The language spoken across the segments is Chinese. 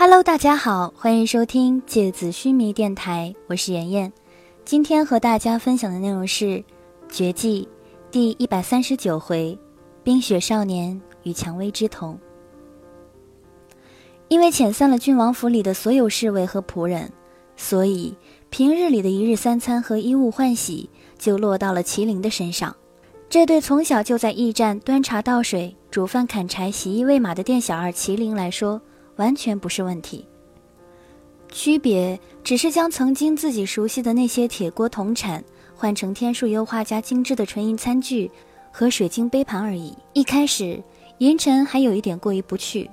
Hello，大家好，欢迎收听芥子须弥电台，我是妍妍。今天和大家分享的内容是《绝技》第一百三十九回：冰雪少年与蔷薇之瞳。因为遣散了郡王府里的所有侍卫和仆人，所以平日里的一日三餐和衣物换洗就落到了麒麟的身上。这对从小就在驿站端茶倒水、煮饭砍柴、洗衣喂马的店小二麒麟来说，完全不是问题。区别只是将曾经自己熟悉的那些铁锅铜铲换成天数优化加精致的纯银餐具和水晶杯盘而已。一开始，银尘还有一点过意不去，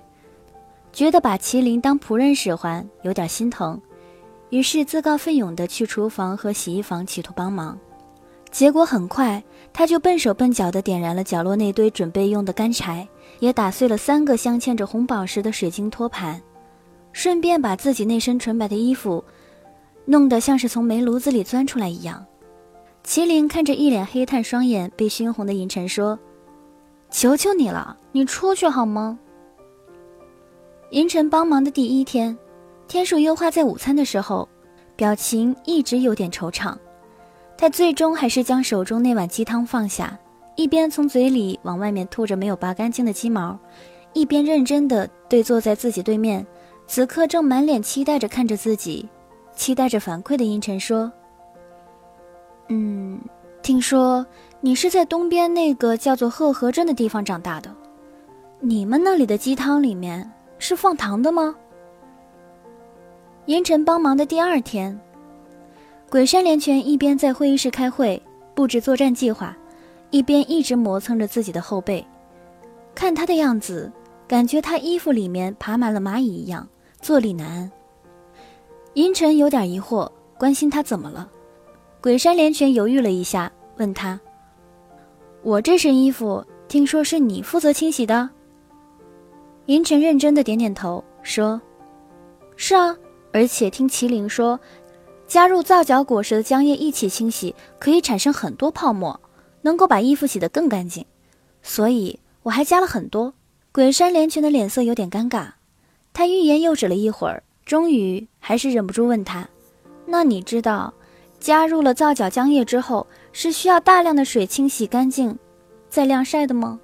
觉得把麒麟当仆人使唤有点心疼，于是自告奋勇地去厨房和洗衣房企图帮忙。结果很快，他就笨手笨脚地点燃了角落那堆准备用的干柴。也打碎了三个镶嵌着红宝石的水晶托盘，顺便把自己那身纯白的衣服弄得像是从煤炉子里钻出来一样。麒麟看着一脸黑炭、双眼被熏红的银尘说：“求求你了，你出去好吗？”银尘帮忙的第一天，天数优化在午餐的时候，表情一直有点惆怅，他最终还是将手中那碗鸡汤放下。一边从嘴里往外面吐着没有拔干净的鸡毛，一边认真地对坐在自己对面、此刻正满脸期待着看着自己、期待着反馈的阴沉说：“嗯，听说你是在东边那个叫做鹤河镇的地方长大的，你们那里的鸡汤里面是放糖的吗？”阴沉帮忙的第二天，鬼山连泉一边在会议室开会布置作战计划。一边一直磨蹭着自己的后背，看他的样子，感觉他衣服里面爬满了蚂蚁一样，坐立难安。银尘有点疑惑，关心他怎么了。鬼山连泉犹豫了一下，问他：“我这身衣服，听说是你负责清洗的？”银尘认真的点点头，说：“是啊，而且听麒麟说，加入皂角果实的浆液一起清洗，可以产生很多泡沫。”能够把衣服洗得更干净，所以我还加了很多。鬼山连泉的脸色有点尴尬，他欲言又止了一会儿，终于还是忍不住问他：“那你知道，加入了皂角浆液之后，是需要大量的水清洗干净，再晾晒的吗？”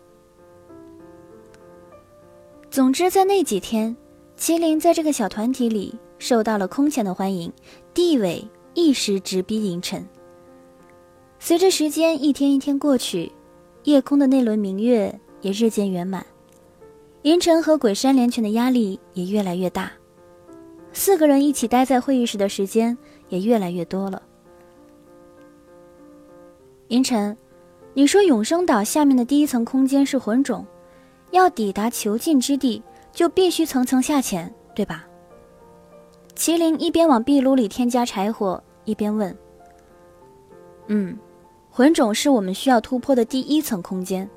总之，在那几天，麒麟在这个小团体里受到了空前的欢迎，地位一时直逼银尘。随着时间一天一天过去，夜空的那轮明月也日渐圆满，银尘和鬼山连泉的压力也越来越大，四个人一起待在会议室的时间也越来越多了。银尘，你说永生岛下面的第一层空间是魂种，要抵达囚禁之地就必须层层下潜，对吧？麒麟一边往壁炉里添加柴火，一边问：“嗯。”魂种是我们需要突破的第一层空间。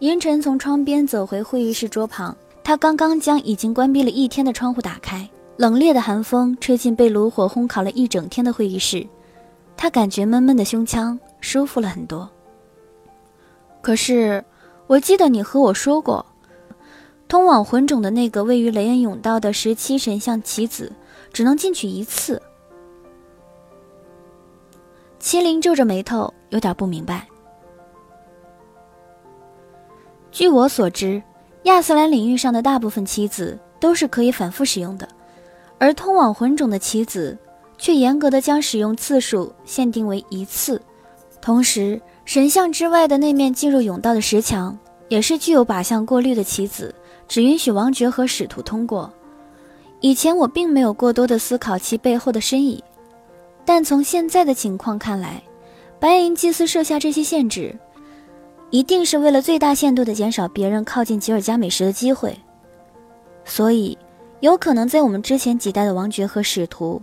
银尘从窗边走回会议室桌旁，他刚刚将已经关闭了一天的窗户打开，冷冽的寒风吹进被炉火烘烤了一整天的会议室，他感觉闷闷的胸腔舒服了很多。可是，我记得你和我说过，通往魂种的那个位于雷恩甬道的十七神像棋子，只能进去一次。麒麟皱着眉头，有点不明白。据我所知，亚瑟兰领域上的大部分棋子都是可以反复使用的，而通往魂种的棋子却严格的将使用次数限定为一次。同时，神像之外的那面进入甬道的石墙也是具有靶向过滤的棋子，只允许王爵和使徒通过。以前我并没有过多的思考其背后的深意。但从现在的情况看来，白银祭司设下这些限制，一定是为了最大限度地减少别人靠近吉尔加美什的机会。所以，有可能在我们之前几代的王爵和使徒，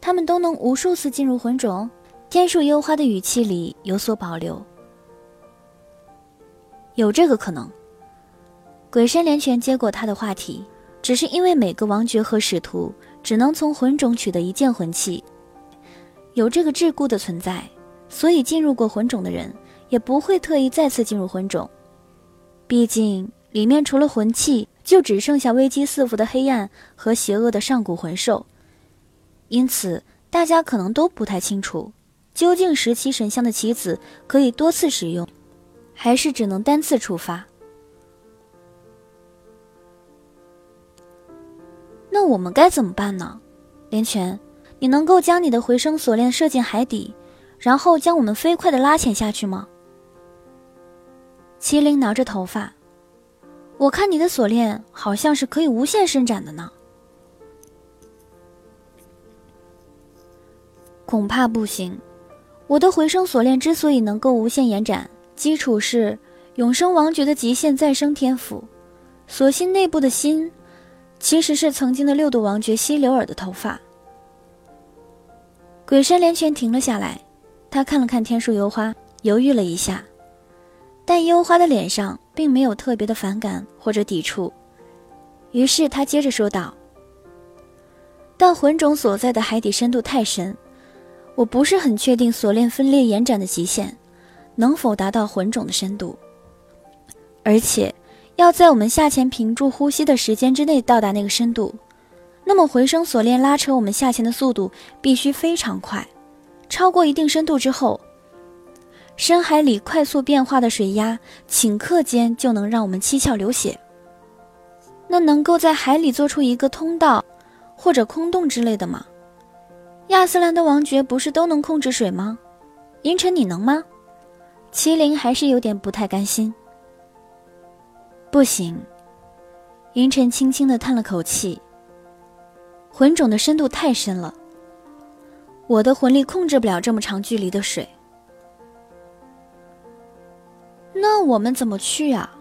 他们都能无数次进入魂种。天数幽花的语气里有所保留，有这个可能。鬼神连泉接过他的话题，只是因为每个王爵和使徒只能从魂种取得一件魂器。有这个桎梏的存在，所以进入过魂种的人也不会特意再次进入魂种。毕竟里面除了魂器，就只剩下危机四伏的黑暗和邪恶的上古魂兽。因此，大家可能都不太清楚，究竟十七神像的棋子可以多次使用，还是只能单次触发。那我们该怎么办呢？连泉，你能够将你的回声锁链射进海底，然后将我们飞快的拉潜下去吗？麒麟挠着头发。我看你的锁链好像是可以无限伸展的呢，恐怕不行。我的回声锁链之所以能够无限延展，基础是永生王爵的极限再生天赋。锁心内部的心，其实是曾经的六度王爵希留尔的头发。鬼山连拳停了下来，他看了看天树幽花，犹豫了一下。但幽花的脸上并没有特别的反感或者抵触，于是他接着说道：“但魂种所在的海底深度太深，我不是很确定锁链分裂延展的极限能否达到魂种的深度，而且要在我们下潜屏住呼吸的时间之内到达那个深度，那么回声锁链拉扯我们下潜的速度必须非常快，超过一定深度之后。”深海里快速变化的水压，顷刻间就能让我们七窍流血。那能够在海里做出一个通道，或者空洞之类的吗？亚斯兰的王爵不是都能控制水吗？银尘，你能吗？麒麟还是有点不太甘心。不行，银尘轻轻地叹了口气。魂种的深度太深了，我的魂力控制不了这么长距离的水。那我们怎么去啊？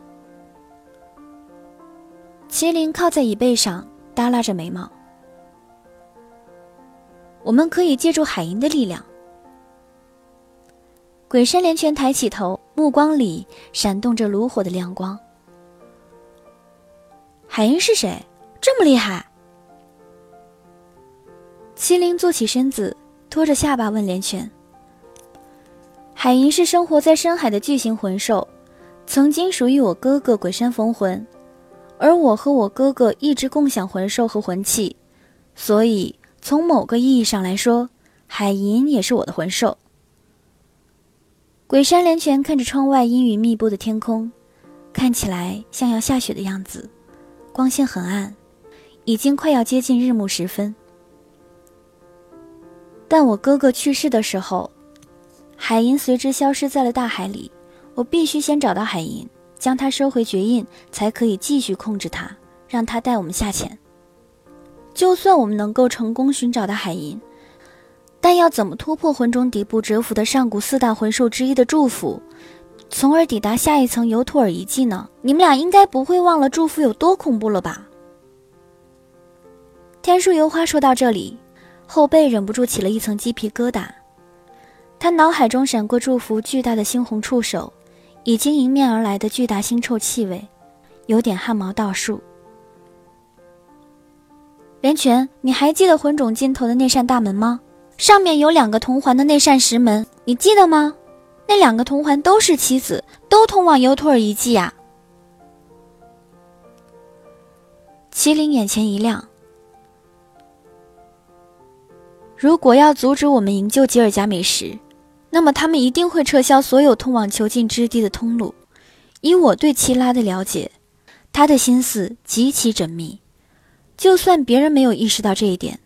麒麟靠在椅背上，耷拉着眉毛。我们可以借助海银的力量。鬼山连拳抬起头，目光里闪动着炉火的亮光。海银是谁？这么厉害？麒麟坐起身子，托着下巴问连泉。海银是生活在深海的巨型魂兽，曾经属于我哥哥鬼山逢魂，而我和我哥哥一直共享魂兽和魂器，所以从某个意义上来说，海银也是我的魂兽。鬼山连泉看着窗外阴云密布的天空，看起来像要下雪的样子，光线很暗，已经快要接近日暮时分。但我哥哥去世的时候。海银随之消失在了大海里，我必须先找到海银，将它收回绝印，才可以继续控制它，让它带我们下潜。就算我们能够成功寻找到海银，但要怎么突破魂中底部蛰伏的上古四大魂兽之一的祝福，从而抵达下一层尤托尔遗迹呢？你们俩应该不会忘了祝福有多恐怖了吧？天树油花说到这里，后背忍不住起了一层鸡皮疙瘩。他脑海中闪过祝福巨大的猩红触手，已经迎面而来的巨大腥臭气味，有点汗毛倒竖。连泉，你还记得魂种尽头的那扇大门吗？上面有两个铜环的那扇石门，你记得吗？那两个铜环都是棋子，都通往尤托尔遗迹呀。麒麟眼前一亮，如果要阻止我们营救吉尔加美什。那么他们一定会撤销所有通往囚禁之地的通路。以我对奇拉的了解，他的心思极其缜密。就算别人没有意识到这一点，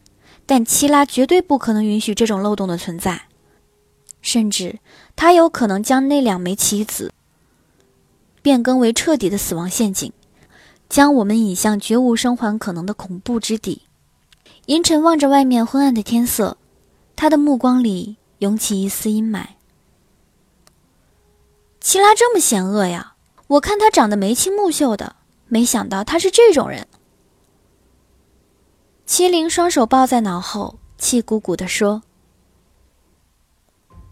但七拉绝对不可能允许这种漏洞的存在。甚至他有可能将那两枚棋子变更为彻底的死亡陷阱，将我们引向绝无生还可能的恐怖之地。银尘望着外面昏暗的天色，他的目光里。涌起一丝阴霾。齐拉这么险恶呀！我看他长得眉清目秀的，没想到他是这种人。麒麟双手抱在脑后，气鼓鼓地说：“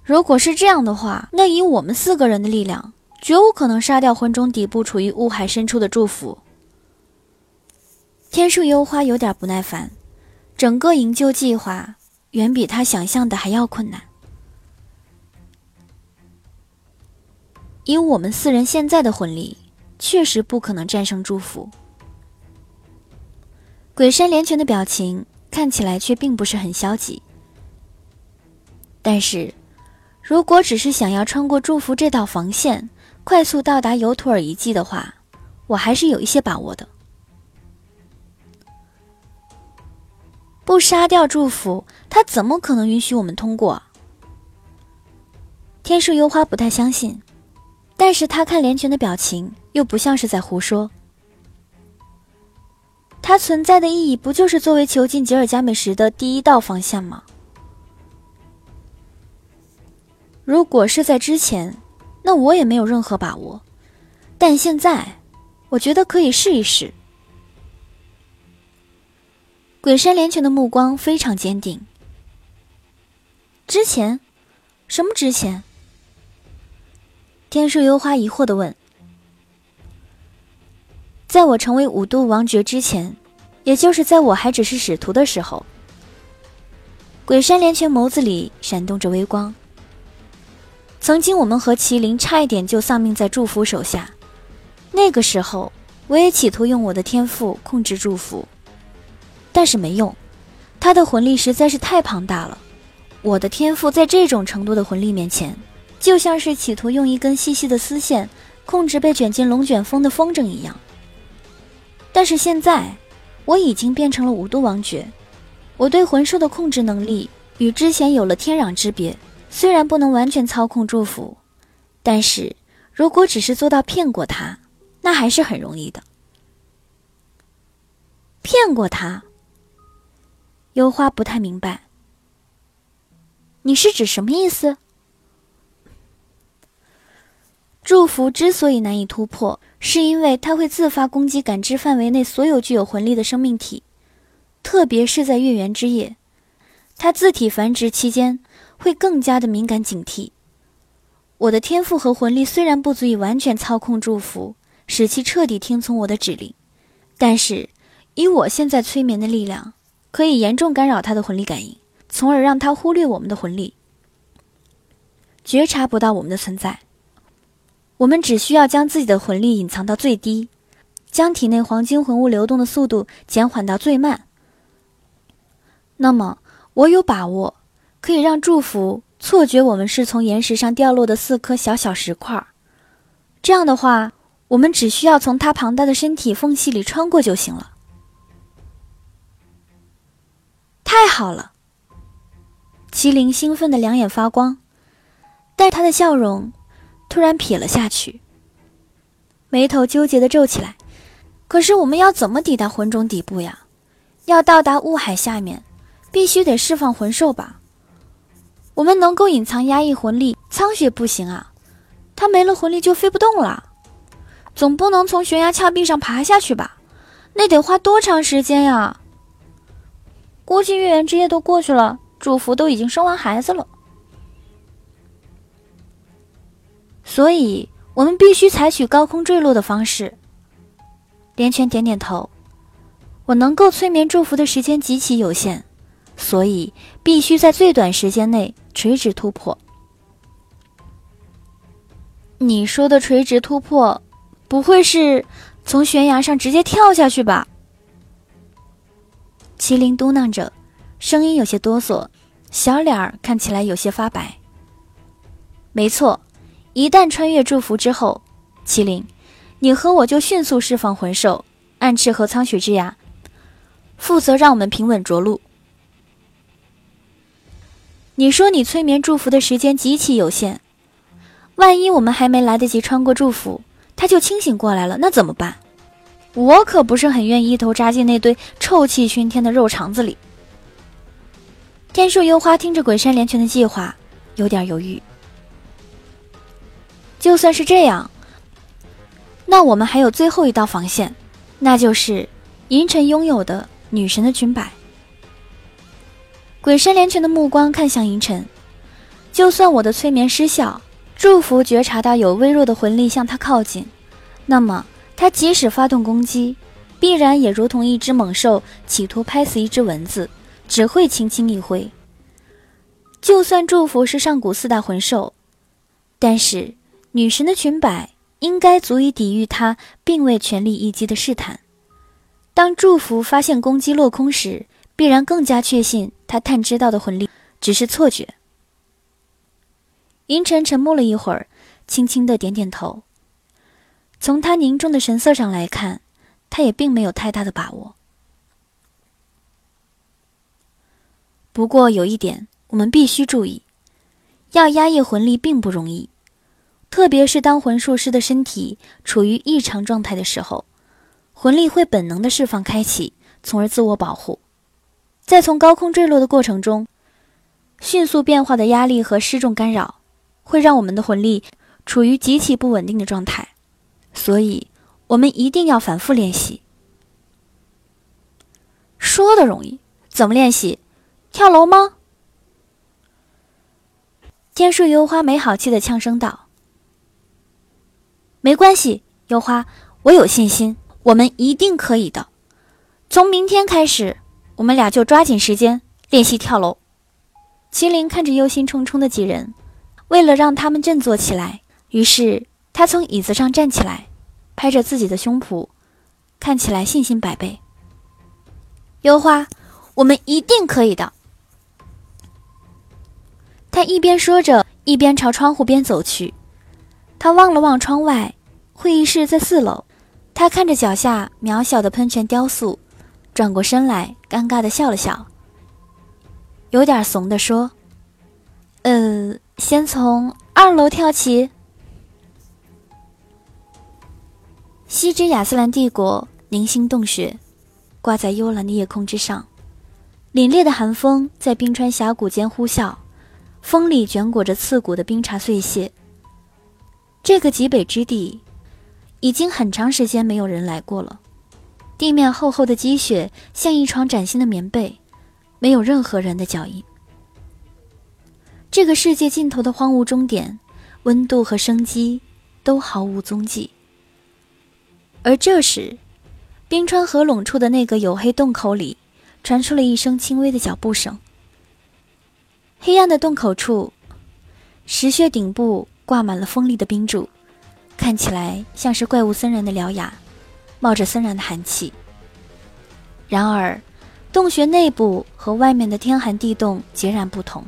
如果是这样的话，那以我们四个人的力量，绝无可能杀掉魂中底部处于雾海深处的祝福。”天树幽花有点不耐烦，整个营救计划远比他想象的还要困难。以我们四人现在的魂力，确实不可能战胜祝福。鬼山连泉的表情看起来却并不是很消极。但是，如果只是想要穿过祝福这道防线，快速到达尤图尔遗迹的话，我还是有一些把握的。不杀掉祝福，他怎么可能允许我们通过？天树幽花不太相信，但是他看连泉的表情，又不像是在胡说。它存在的意义，不就是作为囚禁吉尔加美什的第一道防线吗？如果是在之前，那我也没有任何把握，但现在，我觉得可以试一试。鬼山连泉的目光非常坚定。之前，什么之前？天树幽花疑惑的问：“在我成为五度王爵之前，也就是在我还只是使徒的时候。”鬼山连泉眸子里闪动着微光。曾经，我们和麒麟差一点就丧命在祝福手下。那个时候，我也企图用我的天赋控制祝福。但是没用，他的魂力实在是太庞大了。我的天赋在这种程度的魂力面前，就像是企图用一根细细的丝线控制被卷进龙卷风的风筝一样。但是现在，我已经变成了五度王爵，我对魂兽的控制能力与之前有了天壤之别。虽然不能完全操控祝福，但是如果只是做到骗过他，那还是很容易的。骗过他。幽花不太明白，你是指什么意思？祝福之所以难以突破，是因为它会自发攻击感知范围内所有具有魂力的生命体，特别是在月圆之夜，它自体繁殖期间会更加的敏感警惕。我的天赋和魂力虽然不足以完全操控祝福，使其彻底听从我的指令，但是以我现在催眠的力量。可以严重干扰他的魂力感应，从而让他忽略我们的魂力，觉察不到我们的存在。我们只需要将自己的魂力隐藏到最低，将体内黄金魂物流动的速度减缓到最慢。那么，我有把握可以让祝福错觉我们是从岩石上掉落的四颗小小石块。这样的话，我们只需要从他庞大的身体缝隙里穿过就行了。太好了！麒麟兴奋的两眼发光，但他的笑容突然撇了下去，眉头纠结的皱起来。可是我们要怎么抵达魂种底部呀？要到达雾海下面，必须得释放魂兽吧？我们能够隐藏压抑魂力，苍雪不行啊，他没了魂力就飞不动了。总不能从悬崖峭壁上爬下去吧？那得花多长时间呀？估计月圆之夜都过去了，祝福都已经生完孩子了，所以我们必须采取高空坠落的方式。连泉点点头，我能够催眠祝福的时间极其有限，所以必须在最短时间内垂直突破。你说的垂直突破，不会是从悬崖上直接跳下去吧？麒麟嘟囔着，声音有些哆嗦，小脸儿看起来有些发白。没错，一旦穿越祝福之后，麒麟，你和我就迅速释放魂兽暗翅和苍雪之牙，负责让我们平稳着陆。你说你催眠祝福的时间极其有限，万一我们还没来得及穿过祝福，他就清醒过来了，那怎么办？我可不是很愿意一头扎进那堆臭气熏天的肉肠子里。天树幽花听着鬼山连泉的计划，有点犹豫。就算是这样，那我们还有最后一道防线，那就是银尘拥有的女神的裙摆。鬼山连泉的目光看向银尘，就算我的催眠失效，祝福觉察到有微弱的魂力向他靠近，那么。他即使发动攻击，必然也如同一只猛兽企图拍死一只蚊子，只会轻轻一挥。就算祝福是上古四大魂兽，但是女神的裙摆应该足以抵御他并未全力一击的试探。当祝福发现攻击落空时，必然更加确信他探知到的魂力只是错觉。银尘沉默了一会儿，轻轻的点点头。从他凝重的神色上来看，他也并没有太大的把握。不过有一点，我们必须注意：要压抑魂力并不容易，特别是当魂术师的身体处于异常状态的时候。魂力会本能的释放开启，从而自我保护。在从高空坠落的过程中，迅速变化的压力和失重干扰，会让我们的魂力处于极其不稳定的状态。所以，我们一定要反复练习。说的容易，怎么练习？跳楼吗？天树幽花没好气的呛声道：“没关系，幽花，我有信心。”我们一定可以的。从明天开始，我们俩就抓紧时间练习跳楼。麒麟看着忧心忡忡的几人，为了让他们振作起来，于是他从椅子上站起来，拍着自己的胸脯，看起来信心百倍。幽花，我们一定可以的。他一边说着，一边朝窗户边走去。他望了望窗外，会议室在四楼。他看着脚下渺小的喷泉雕塑，转过身来，尴尬的笑了笑，有点怂的说：“呃，先从二楼跳起。”西之亚斯兰帝国凝星洞穴，挂在幽蓝的夜空之上，凛冽的寒风在冰川峡谷间呼啸，风里卷裹着刺骨的冰碴碎屑。这个极北之地。已经很长时间没有人来过了，地面厚厚的积雪像一床崭新的棉被，没有任何人的脚印。这个世界尽头的荒芜终点，温度和生机都毫无踪迹。而这时，冰川合拢处的那个黝黑洞口里，传出了一声轻微的脚步声。黑暗的洞口处，石穴顶部挂满了锋利的冰柱。看起来像是怪物森然的獠牙，冒着森然的寒气。然而，洞穴内部和外面的天寒地冻截然不同。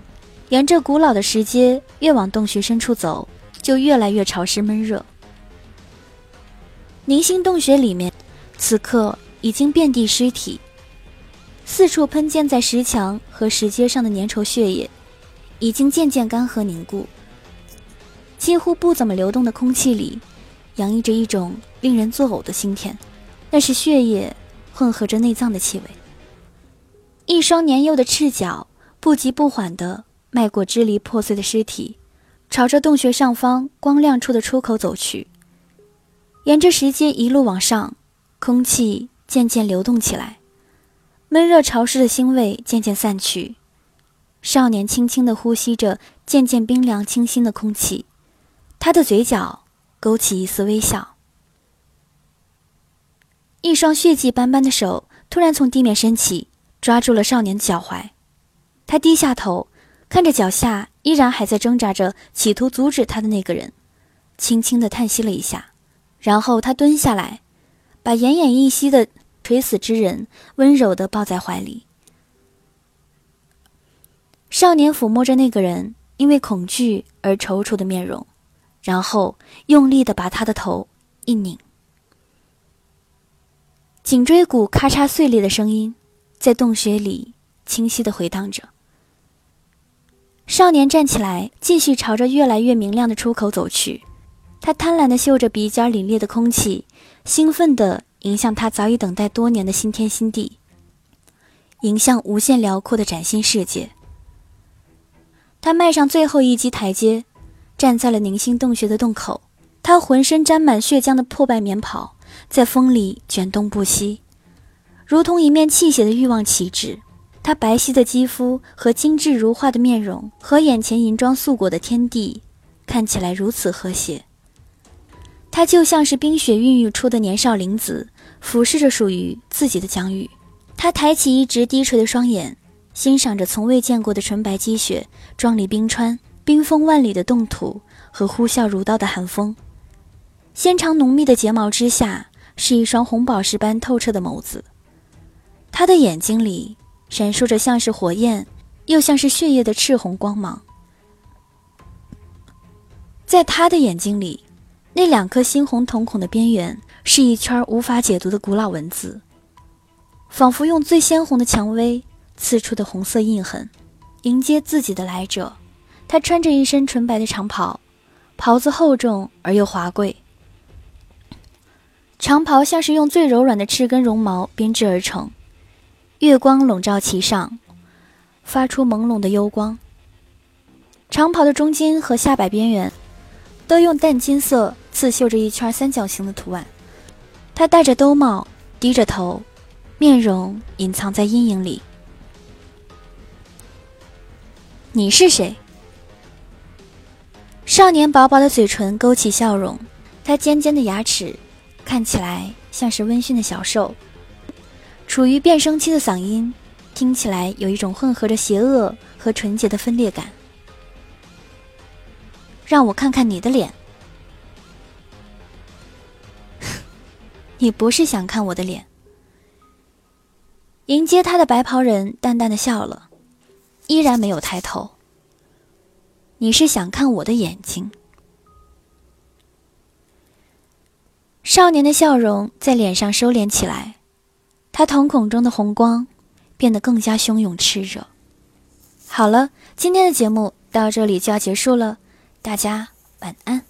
沿着古老的石阶越往洞穴深处走，就越来越潮湿闷热。凝星洞穴里面，此刻已经遍地尸体，四处喷溅在石墙和石阶上的粘稠血液，已经渐渐干涸凝固。几乎不怎么流动的空气里，洋溢着一种令人作呕的腥甜，那是血液混合着内脏的气味。一双年幼的赤脚不急不缓地迈过支离破碎的尸体，朝着洞穴上方光亮处的出口走去。沿着石阶一路往上，空气渐渐流动起来，闷热潮湿的腥味渐渐散去。少年轻轻地呼吸着渐渐冰凉清新的空气。他的嘴角勾起一丝微笑，一双血迹斑斑的手突然从地面升起，抓住了少年的脚踝。他低下头，看着脚下依然还在挣扎着、企图阻止他的那个人，轻轻的叹息了一下，然后他蹲下来，把奄奄一息的垂死之人温柔的抱在怀里。少年抚摸着那个人因为恐惧而踌躇的面容。然后用力的把他的头一拧，颈椎骨咔嚓碎裂的声音在洞穴里清晰的回荡着。少年站起来，继续朝着越来越明亮的出口走去。他贪婪的嗅着鼻尖凛冽的空气，兴奋的迎向他早已等待多年的新天新地，迎向无限辽阔的崭新世界。他迈上最后一级台阶。站在了凝星洞穴的洞口，他浑身沾满血浆的破败棉袍在风里卷动不息，如同一面泣血的欲望旗帜。他白皙的肌肤和精致如画的面容，和眼前银装素裹的天地，看起来如此和谐。他就像是冰雪孕育出的年少灵子，俯视着属于自己的疆域。他抬起一直低垂的双眼，欣赏着从未见过的纯白积雪、壮丽冰川。冰封万里的冻土和呼啸如刀的寒风，纤长浓密的睫毛之下是一双红宝石般透彻的眸子，他的眼睛里闪烁着像是火焰，又像是血液的赤红光芒。在他的眼睛里，那两颗猩红瞳孔的边缘是一圈无法解读的古老文字，仿佛用最鲜红的蔷薇刺出的红色印痕，迎接自己的来者。他穿着一身纯白的长袍，袍子厚重而又华贵。长袍像是用最柔软的赤根绒毛编织而成，月光笼罩其上，发出朦胧的幽光。长袍的中间和下摆边缘。都用淡金色刺绣着一圈三角形的图案。他戴着兜帽，低着头，面容隐藏在阴影里。你是谁？少年薄薄的嘴唇勾起笑容，他尖尖的牙齿看起来像是温驯的小兽。处于变声期的嗓音听起来有一种混合着邪恶和纯洁的分裂感。让我看看你的脸。你不是想看我的脸？迎接他的白袍人淡淡的笑了，依然没有抬头。你是想看我的眼睛？少年的笑容在脸上收敛起来，他瞳孔中的红光变得更加汹涌炽热。好了，今天的节目到这里就要结束了。大家晚安。